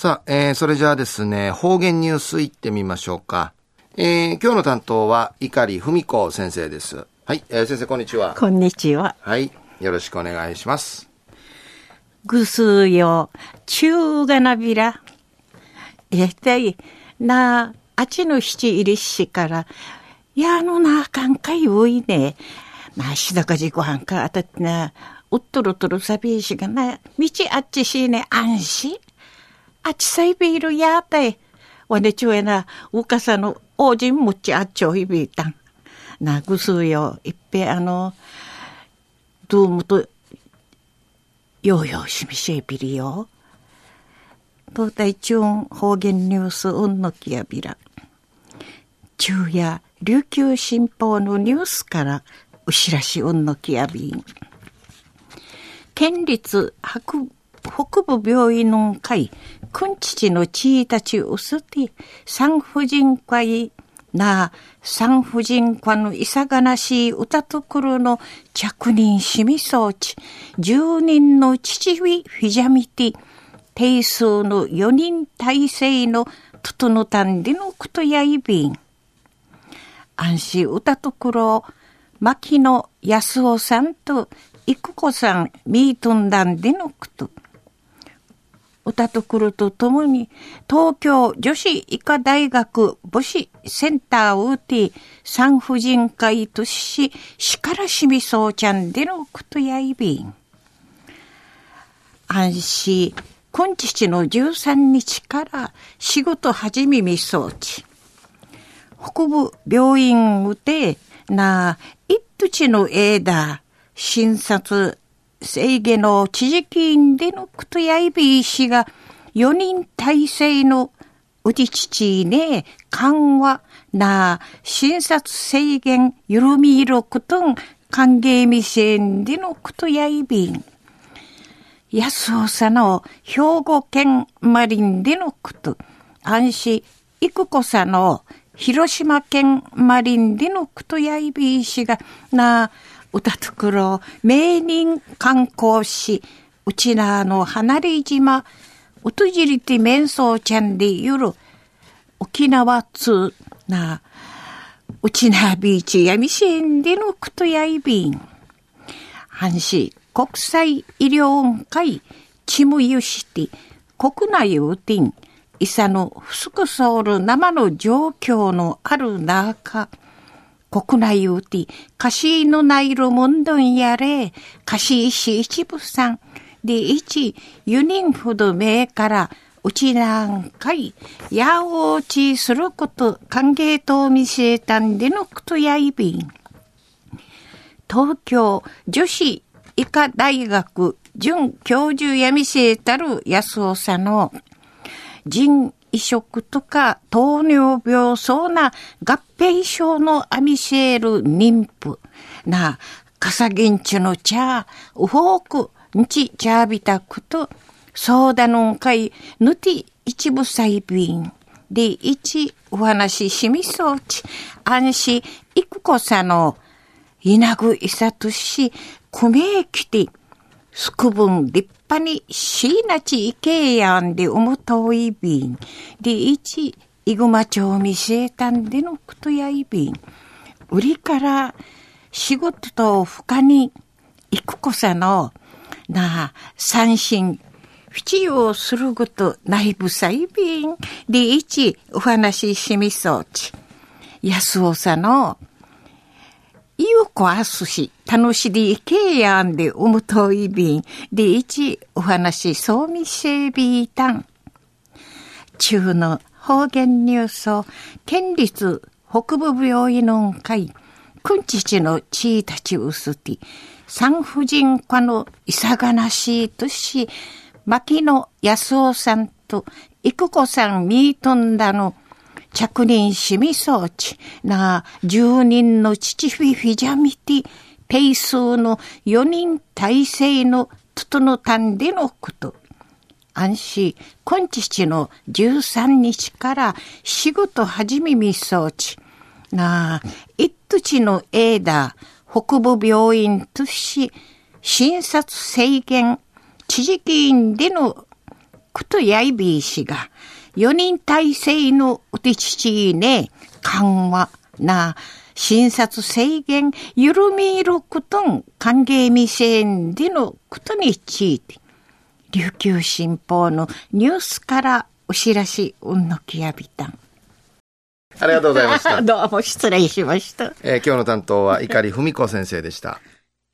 さあ、えー、それじゃあですね、方言ニュースいってみましょうか。えー、今日の担当は、碇文子先生です。はい、えー、先生こんにちは。こんにちは。はい、よろしくお願いします。ぐすよ、中がなびら。えたい、な、あちの七入りしから、やのなかんかいういね。まあ、しだかじごはんかあたってな、うっとるとるさびいしがな、道あっちしね、安心。あちさいびいるやたい。わねちゅうえな、うかさの、おじんむちあっちょいびいたん。なぐすよ、いっぺあの、どうもと、ようようしみしえびりよ。東大中方言ニュースうんのきやびら。昼夜、琉球新報のニュースからうしらしうんのきやびん。県立北部病院の会、くんちちのちいたちうすて、産婦人科医なあ産婦人科のいさがなしい歌とくるの着任しみ装置、十人の父フィジャミティ、定数の四人体制のととのたんでのくとやいびん。安心歌とくろ、牧野安夫さんと育子さんミートンダンでのくと。歌とくるとともに、東京女子医科大学母子センターウーティ産婦人科医とし、しからしみそうちゃんでのことやいびん。安心、今日の13日から仕事始めみそうち。北部病院うて、な、一土の枝、診察制限の知事金でのくとやいびいしが、4人体制のうち父ね、緩和な、診察制限緩みいろくとん、歓迎未成でのくとやいびん。安尾さの兵庫県マリンでのこと、安心、育子さの広島県マリンでのことやいびいしが、な、歌とくろ、名人観光し、うちなの離れ島、うとじりて面相ちゃんでゆる、沖縄つな、うちなビーチやみせんでのくとやいびん。阪神国際医療会チムユシティ国内ウティン、イサのフスクソール生の状況のある中、国内うて、カシーのないるもんどんやれ、カシーし一部さん、で一、ユニンほど目から、うちなんかい、やおちすること、歓迎と見せたんでのことやいびん。東京女子医科大学准教授やみせたる安尾さんの、人移植とか糖尿病そうな合併症のアミシェール妊婦な、かさぎんちの茶、うほうく、んち茶びたくと、そうだのんかい、ぬて一部細便。で、一、お話ししみそうち、安心、いくこさの、いなぐいさとし、くめきて、すくぶん立派にしいなちいけやんでおもといびん。で、いち、いぐま町みせえたんでのことやいびん。売りから仕事と深に行くこさの、なあ、三心、不要することないぶさいびん。で、いち、お話ししみそうち。安尾さの、いゆこあすし、楽しりけやんでおむといびん、でいちお話そうみせびいたん。中の方言ニュースを、県立北部病院の会、くんちちのちいたちうすて、産婦人科のいさがなしいとし、牧野安夫さんと育子さんみーとんだの着任しみ装置な住人の父フィフィジャミティ、ペイ数の4人体制の整たんでのこと。安心、今日の13日から仕事始めみ装置なあ一土の枝、北部病院とし、診察制限、知事議員でのことやいびいしが、4人体制のうてちちね、緩和な、診察制限緩みることん歓迎未成でのことについて、琉球新報のニュースからお知らしうんのきやびたん。ありがとうございました。どうも失礼しました。えー今日の担当は碇文子先生でした。